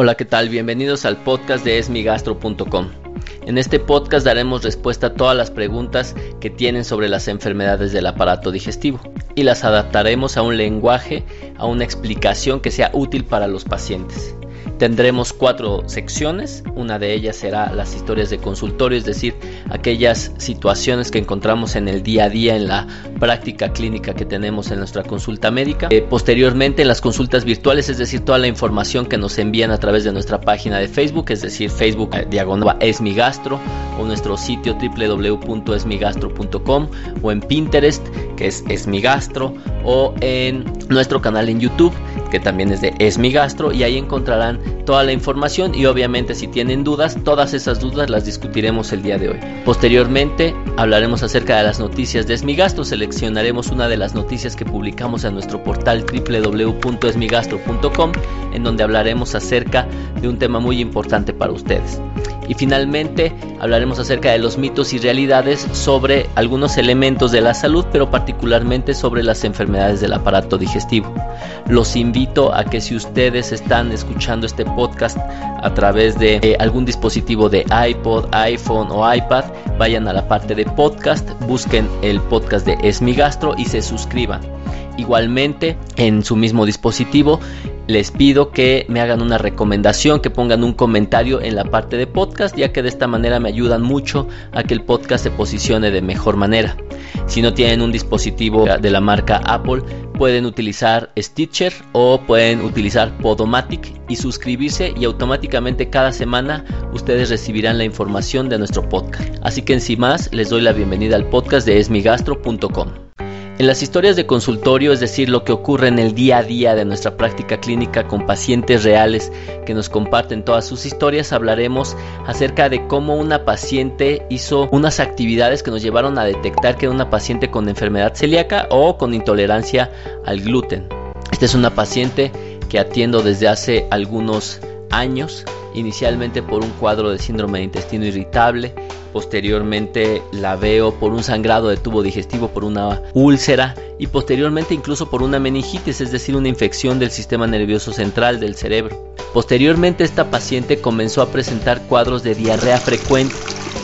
Hola, ¿qué tal? Bienvenidos al podcast de esmigastro.com. En este podcast daremos respuesta a todas las preguntas que tienen sobre las enfermedades del aparato digestivo y las adaptaremos a un lenguaje, a una explicación que sea útil para los pacientes. Tendremos cuatro secciones, una de ellas será las historias de consultorio, es decir, aquellas situaciones que encontramos en el día a día en la práctica clínica que tenemos en nuestra consulta médica. Eh, posteriormente en las consultas virtuales, es decir, toda la información que nos envían a través de nuestra página de Facebook, es decir, Facebook eh, diagonal esmigastro o nuestro sitio www.esmigastro.com o en Pinterest, que es esmigastro, o en nuestro canal en YouTube que también es de Esmigastro y ahí encontrarán toda la información y obviamente si tienen dudas, todas esas dudas las discutiremos el día de hoy. Posteriormente hablaremos acerca de las noticias de Esmigastro, seleccionaremos una de las noticias que publicamos en nuestro portal www.esmigastro.com en donde hablaremos acerca de un tema muy importante para ustedes. Y finalmente hablaremos acerca de los mitos y realidades sobre algunos elementos de la salud, pero particularmente sobre las enfermedades del aparato digestivo. Los invito a que si ustedes están escuchando este podcast a través de eh, algún dispositivo de iPod, iPhone o iPad, vayan a la parte de podcast, busquen el podcast de Esmigastro y se suscriban. Igualmente, en su mismo dispositivo, les pido que me hagan una recomendación, que pongan un comentario en la parte de podcast, ya que de esta manera me ayudan mucho a que el podcast se posicione de mejor manera. Si no tienen un dispositivo de la marca Apple, pueden utilizar Stitcher o pueden utilizar Podomatic y suscribirse y automáticamente cada semana ustedes recibirán la información de nuestro podcast. Así que sin más, les doy la bienvenida al podcast de esmigastro.com. En las historias de consultorio, es decir, lo que ocurre en el día a día de nuestra práctica clínica con pacientes reales que nos comparten todas sus historias, hablaremos acerca de cómo una paciente hizo unas actividades que nos llevaron a detectar que era una paciente con enfermedad celíaca o con intolerancia al gluten. Esta es una paciente que atiendo desde hace algunos años, inicialmente por un cuadro de síndrome de intestino irritable posteriormente la veo por un sangrado de tubo digestivo, por una úlcera y posteriormente incluso por una meningitis, es decir, una infección del sistema nervioso central del cerebro. Posteriormente esta paciente comenzó a presentar cuadros de diarrea frecuente.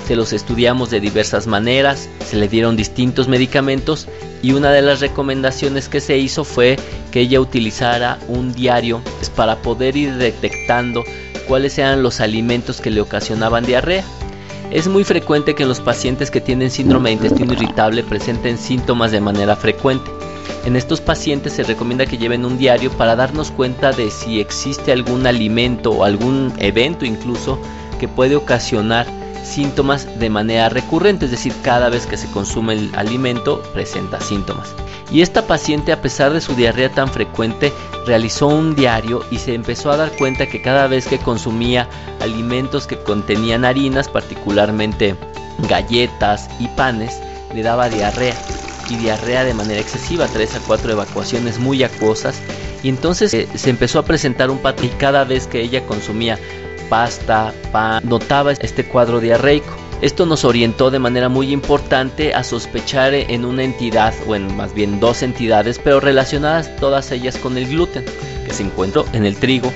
Se los estudiamos de diversas maneras, se le dieron distintos medicamentos y una de las recomendaciones que se hizo fue que ella utilizara un diario para poder ir detectando cuáles eran los alimentos que le ocasionaban diarrea. Es muy frecuente que los pacientes que tienen síndrome de intestino irritable presenten síntomas de manera frecuente. En estos pacientes se recomienda que lleven un diario para darnos cuenta de si existe algún alimento o algún evento incluso que puede ocasionar síntomas de manera recurrente, es decir, cada vez que se consume el alimento presenta síntomas. Y esta paciente, a pesar de su diarrea tan frecuente, realizó un diario y se empezó a dar cuenta que cada vez que consumía alimentos que contenían harinas, particularmente galletas y panes, le daba diarrea y diarrea de manera excesiva, 3 a 4 evacuaciones muy acuosas y entonces eh, se empezó a presentar un patrón cada vez que ella consumía pasta, pan, notaba este cuadro diarreico. Esto nos orientó de manera muy importante a sospechar en una entidad, o en más bien dos entidades, pero relacionadas todas ellas con el gluten, que se encuentra en el trigo,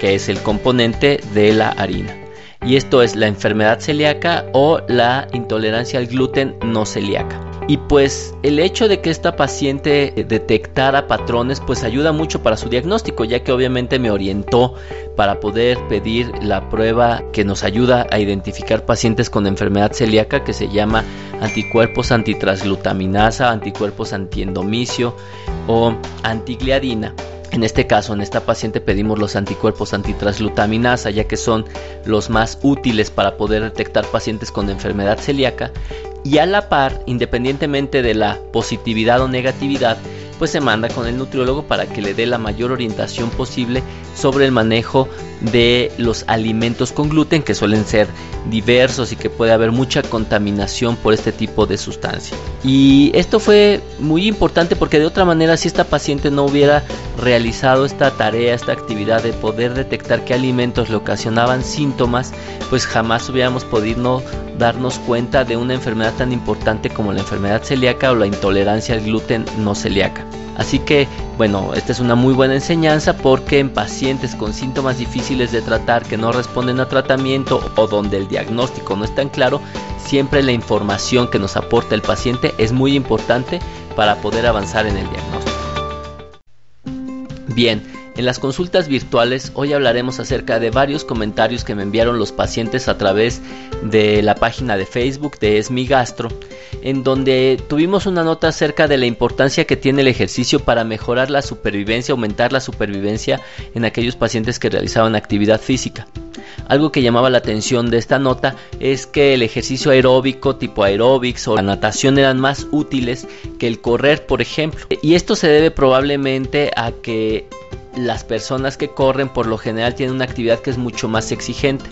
que es el componente de la harina. Y esto es la enfermedad celíaca o la intolerancia al gluten no celíaca. Y pues el hecho de que esta paciente detectara patrones pues ayuda mucho para su diagnóstico, ya que obviamente me orientó para poder pedir la prueba que nos ayuda a identificar pacientes con enfermedad celíaca que se llama anticuerpos antitransglutaminasa, anticuerpos antiendomicio o antigliadina. En este caso, en esta paciente pedimos los anticuerpos antitransglutaminasa, ya que son los más útiles para poder detectar pacientes con enfermedad celíaca. Y a la par, independientemente de la positividad o negatividad, pues se manda con el nutriólogo para que le dé la mayor orientación posible sobre el manejo de los alimentos con gluten que suelen ser diversos y que puede haber mucha contaminación por este tipo de sustancia. Y esto fue muy importante porque de otra manera si esta paciente no hubiera realizado esta tarea, esta actividad de poder detectar qué alimentos le ocasionaban síntomas, pues jamás hubiéramos podido darnos cuenta de una enfermedad tan importante como la enfermedad celíaca o la intolerancia al gluten no celíaca. Así que, bueno, esta es una muy buena enseñanza porque en pacientes con síntomas difíciles de tratar que no responden a tratamiento o donde el diagnóstico no es tan claro, siempre la información que nos aporta el paciente es muy importante para poder avanzar en el diagnóstico. Bien, en las consultas virtuales hoy hablaremos acerca de varios comentarios que me enviaron los pacientes a través de la página de Facebook de Esmi Gastro, en donde tuvimos una nota acerca de la importancia que tiene el ejercicio para mejorar la supervivencia, aumentar la supervivencia en aquellos pacientes que realizaban actividad física. Algo que llamaba la atención de esta nota es que el ejercicio aeróbico tipo aeróbics o la natación eran más útiles que el correr, por ejemplo. Y esto se debe probablemente a que las personas que corren por lo general tienen una actividad que es mucho más exigente,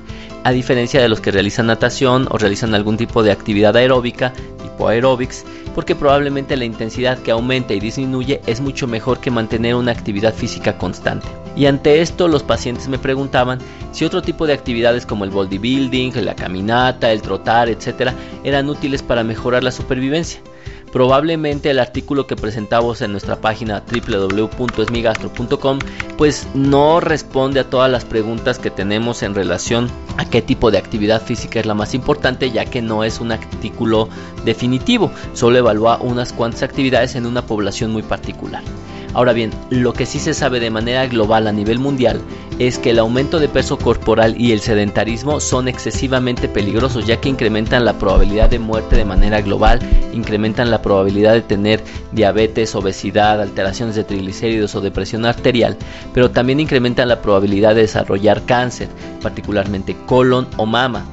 a diferencia de los que realizan natación o realizan algún tipo de actividad aeróbica, tipo aerobics, porque probablemente la intensidad que aumenta y disminuye es mucho mejor que mantener una actividad física constante. Y ante esto los pacientes me preguntaban si otro tipo de actividades como el bodybuilding, la caminata, el trotar, etc., eran útiles para mejorar la supervivencia. Probablemente el artículo que presentamos en nuestra página www.esmigastro.com pues no responde a todas las preguntas que tenemos en relación a qué tipo de actividad física es la más importante ya que no es un artículo definitivo, solo evalúa unas cuantas actividades en una población muy particular. Ahora bien, lo que sí se sabe de manera global a nivel mundial es que el aumento de peso corporal y el sedentarismo son excesivamente peligrosos ya que incrementan la probabilidad de muerte de manera global, incrementan la probabilidad de tener diabetes, obesidad, alteraciones de triglicéridos o depresión arterial, pero también incrementan la probabilidad de desarrollar cáncer, particularmente colon o mama.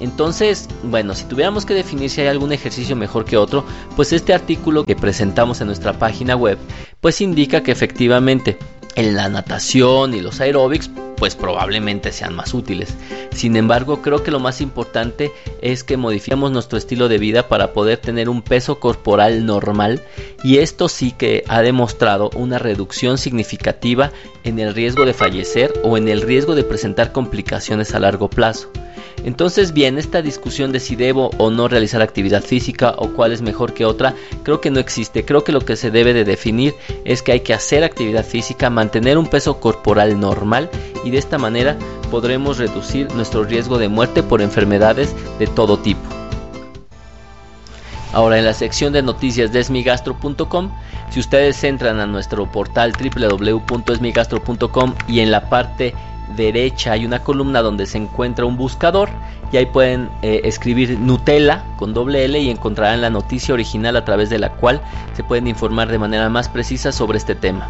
Entonces, bueno, si tuviéramos que definir si hay algún ejercicio mejor que otro, pues este artículo que presentamos en nuestra página web, pues indica que efectivamente en la natación y los aeróbics pues probablemente sean más útiles. Sin embargo, creo que lo más importante es que modifiquemos nuestro estilo de vida para poder tener un peso corporal normal y esto sí que ha demostrado una reducción significativa en el riesgo de fallecer o en el riesgo de presentar complicaciones a largo plazo. Entonces, bien, esta discusión de si debo o no realizar actividad física o cuál es mejor que otra, creo que no existe. Creo que lo que se debe de definir es que hay que hacer actividad física, mantener un peso corporal normal y de esta manera podremos reducir nuestro riesgo de muerte por enfermedades de todo tipo. Ahora en la sección de noticias de esmigastro.com, si ustedes entran a nuestro portal www.esmigastro.com y en la parte derecha hay una columna donde se encuentra un buscador ahí pueden eh, escribir Nutella con doble L y encontrarán la noticia original a través de la cual se pueden informar de manera más precisa sobre este tema.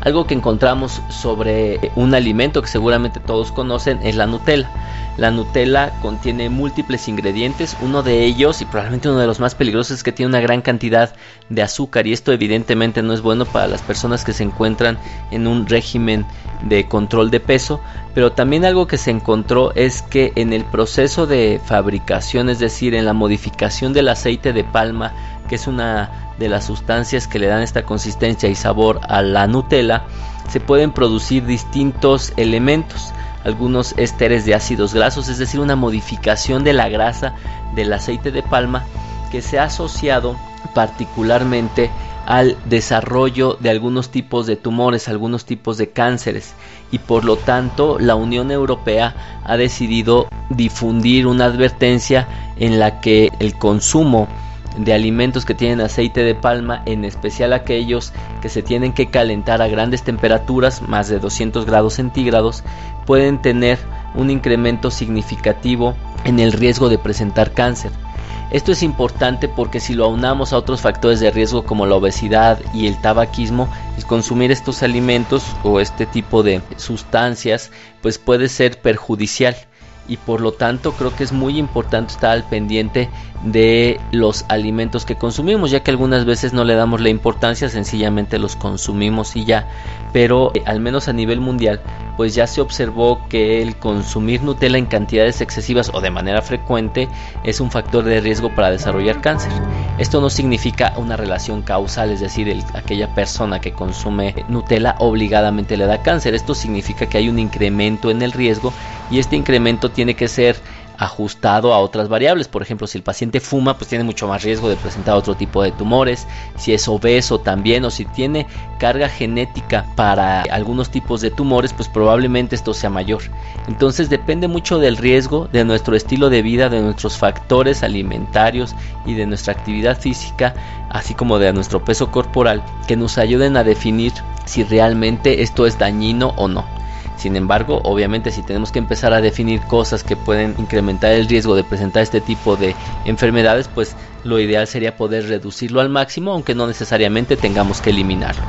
Algo que encontramos sobre un alimento que seguramente todos conocen es la Nutella. La Nutella contiene múltiples ingredientes, uno de ellos y probablemente uno de los más peligrosos es que tiene una gran cantidad de azúcar y esto evidentemente no es bueno para las personas que se encuentran en un régimen de control de peso, pero también algo que se encontró es que en el proceso de fabricación, es decir, en la modificación del aceite de palma, que es una de las sustancias que le dan esta consistencia y sabor a la Nutella, se pueden producir distintos elementos. Algunos ésteres de ácidos grasos, es decir, una modificación de la grasa del aceite de palma que se ha asociado particularmente al desarrollo de algunos tipos de tumores, algunos tipos de cánceres y por lo tanto la Unión Europea ha decidido difundir una advertencia en la que el consumo de alimentos que tienen aceite de palma, en especial aquellos que se tienen que calentar a grandes temperaturas, más de 200 grados centígrados, pueden tener un incremento significativo en el riesgo de presentar cáncer. Esto es importante porque si lo aunamos a otros factores de riesgo como la obesidad y el tabaquismo, el consumir estos alimentos o este tipo de sustancias pues puede ser perjudicial y por lo tanto creo que es muy importante estar al pendiente de los alimentos que consumimos ya que algunas veces no le damos la importancia sencillamente los consumimos y ya. Pero eh, al menos a nivel mundial pues ya se observó que el consumir Nutella en cantidades excesivas o de manera frecuente es un factor de riesgo para desarrollar cáncer. Esto no significa una relación causal es decir aquella persona que consume Nutella obligadamente le da cáncer. Esto significa que hay un incremento en el riesgo y este incremento tiene que ser ajustado a otras variables. Por ejemplo, si el paciente fuma, pues tiene mucho más riesgo de presentar otro tipo de tumores. Si es obeso también o si tiene carga genética para algunos tipos de tumores, pues probablemente esto sea mayor. Entonces depende mucho del riesgo, de nuestro estilo de vida, de nuestros factores alimentarios y de nuestra actividad física, así como de nuestro peso corporal, que nos ayuden a definir si realmente esto es dañino o no. Sin embargo, obviamente si tenemos que empezar a definir cosas que pueden incrementar el riesgo de presentar este tipo de enfermedades, pues lo ideal sería poder reducirlo al máximo, aunque no necesariamente tengamos que eliminarlo.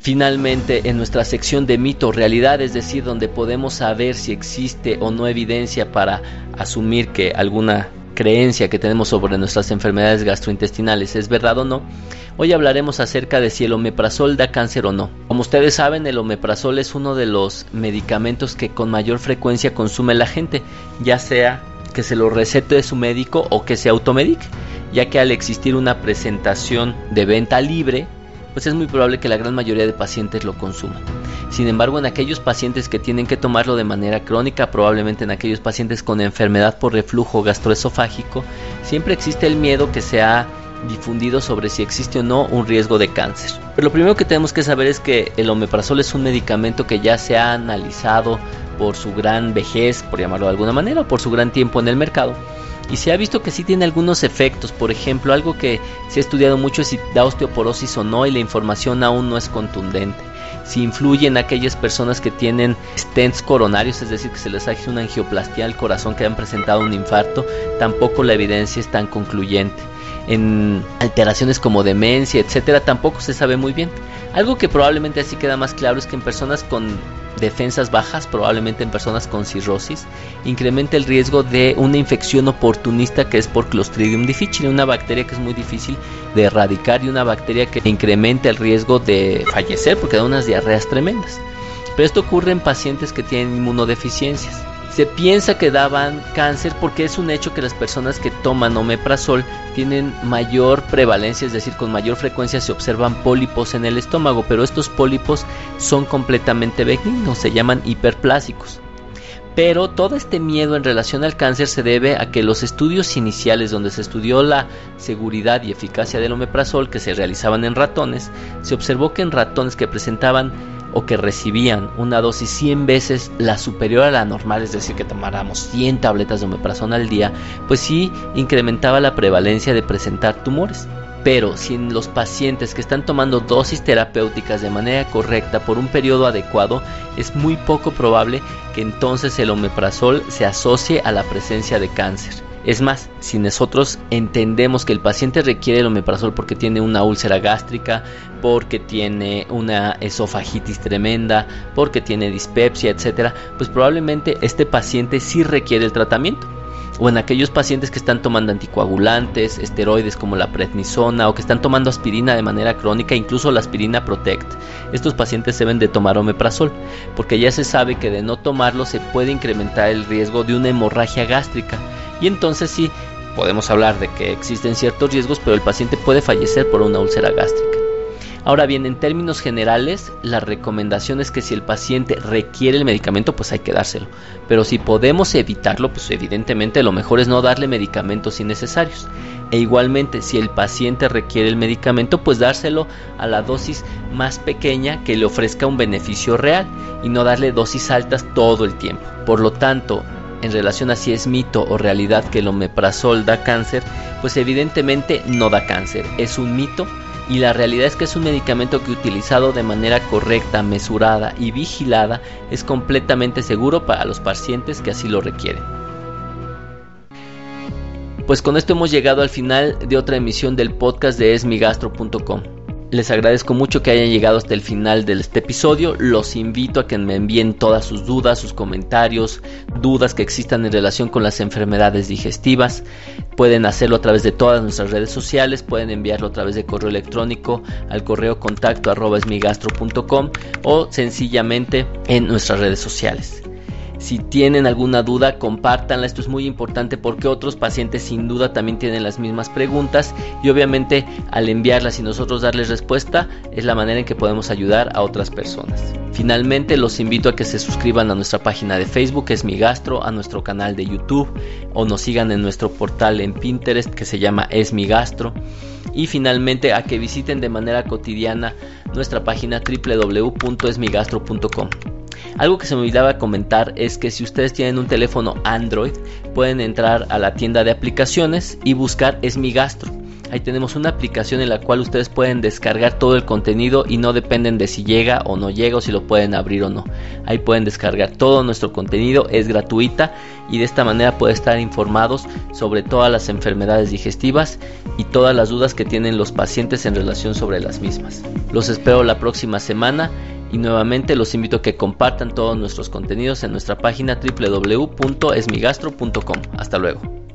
Finalmente, en nuestra sección de mito realidad, es decir, donde podemos saber si existe o no evidencia para asumir que alguna creencia que tenemos sobre nuestras enfermedades gastrointestinales es verdad o no, hoy hablaremos acerca de si el omeprazol da cáncer o no. Como ustedes saben, el omeprazol es uno de los medicamentos que con mayor frecuencia consume la gente, ya sea que se lo recete su médico o que se automedique, ya que al existir una presentación de venta libre, pues es muy probable que la gran mayoría de pacientes lo consuman. Sin embargo, en aquellos pacientes que tienen que tomarlo de manera crónica, probablemente en aquellos pacientes con enfermedad por reflujo gastroesofágico, siempre existe el miedo que se ha difundido sobre si existe o no un riesgo de cáncer. Pero lo primero que tenemos que saber es que el omeprazol es un medicamento que ya se ha analizado por su gran vejez, por llamarlo de alguna manera, o por su gran tiempo en el mercado y se ha visto que sí tiene algunos efectos. Por ejemplo, algo que se ha estudiado mucho es si da osteoporosis o no y la información aún no es contundente. Si influye en aquellas personas que tienen stents coronarios, es decir, que se les hace una angioplastia al corazón que han presentado un infarto, tampoco la evidencia es tan concluyente. En alteraciones como demencia, etcétera, tampoco se sabe muy bien. Algo que probablemente así queda más claro es que en personas con defensas bajas, probablemente en personas con cirrosis, incrementa el riesgo de una infección oportunista que es por Clostridium difficile, una bacteria que es muy difícil de erradicar y una bacteria que incrementa el riesgo de fallecer porque da unas diarreas tremendas. Pero esto ocurre en pacientes que tienen inmunodeficiencias. Se piensa que daban cáncer porque es un hecho que las personas que toman omeprazol tienen mayor prevalencia, es decir, con mayor frecuencia se observan pólipos en el estómago, pero estos pólipos son completamente benignos, se llaman hiperplásicos. Pero todo este miedo en relación al cáncer se debe a que los estudios iniciales donde se estudió la seguridad y eficacia del omeprazol que se realizaban en ratones, se observó que en ratones que presentaban o que recibían una dosis 100 veces la superior a la normal, es decir, que tomáramos 100 tabletas de omeprazol al día, pues sí incrementaba la prevalencia de presentar tumores. Pero si en los pacientes que están tomando dosis terapéuticas de manera correcta por un periodo adecuado, es muy poco probable que entonces el omeprazol se asocie a la presencia de cáncer. Es más, si nosotros entendemos que el paciente requiere el omeprazol porque tiene una úlcera gástrica, porque tiene una esofagitis tremenda, porque tiene dispepsia, etcétera, pues probablemente este paciente sí requiere el tratamiento o en aquellos pacientes que están tomando anticoagulantes, esteroides como la prednisona o que están tomando aspirina de manera crónica, incluso la aspirina Protect. Estos pacientes deben de tomar omeprazol, porque ya se sabe que de no tomarlo se puede incrementar el riesgo de una hemorragia gástrica y entonces sí podemos hablar de que existen ciertos riesgos, pero el paciente puede fallecer por una úlcera gástrica. Ahora bien, en términos generales, la recomendación es que si el paciente requiere el medicamento, pues hay que dárselo. Pero si podemos evitarlo, pues evidentemente lo mejor es no darle medicamentos innecesarios. E igualmente, si el paciente requiere el medicamento, pues dárselo a la dosis más pequeña que le ofrezca un beneficio real y no darle dosis altas todo el tiempo. Por lo tanto, en relación a si es mito o realidad que el omeprazol da cáncer, pues evidentemente no da cáncer, es un mito y la realidad es que es un medicamento que utilizado de manera correcta, mesurada y vigilada es completamente seguro para los pacientes que así lo requieren. Pues con esto hemos llegado al final de otra emisión del podcast de esmigastro.com. Les agradezco mucho que hayan llegado hasta el final de este episodio. Los invito a que me envíen todas sus dudas, sus comentarios, dudas que existan en relación con las enfermedades digestivas. Pueden hacerlo a través de todas nuestras redes sociales, pueden enviarlo a través de correo electrónico al correo contacto arroba o sencillamente en nuestras redes sociales. Si tienen alguna duda, compártanla. Esto es muy importante porque otros pacientes sin duda también tienen las mismas preguntas y obviamente al enviarlas y nosotros darles respuesta es la manera en que podemos ayudar a otras personas. Finalmente los invito a que se suscriban a nuestra página de Facebook, es mi gastro, a nuestro canal de YouTube o nos sigan en nuestro portal en Pinterest que se llama Es mi gastro y finalmente a que visiten de manera cotidiana nuestra página www.esmigastro.com. Algo que se me olvidaba comentar es que si ustedes tienen un teléfono Android pueden entrar a la tienda de aplicaciones y buscar Esmigastro Ahí tenemos una aplicación en la cual ustedes pueden descargar todo el contenido y no dependen de si llega o no llega o si lo pueden abrir o no. Ahí pueden descargar todo nuestro contenido, es gratuita y de esta manera pueden estar informados sobre todas las enfermedades digestivas y todas las dudas que tienen los pacientes en relación sobre las mismas. Los espero la próxima semana y nuevamente los invito a que compartan todos nuestros contenidos en nuestra página www.esmigastro.com. Hasta luego.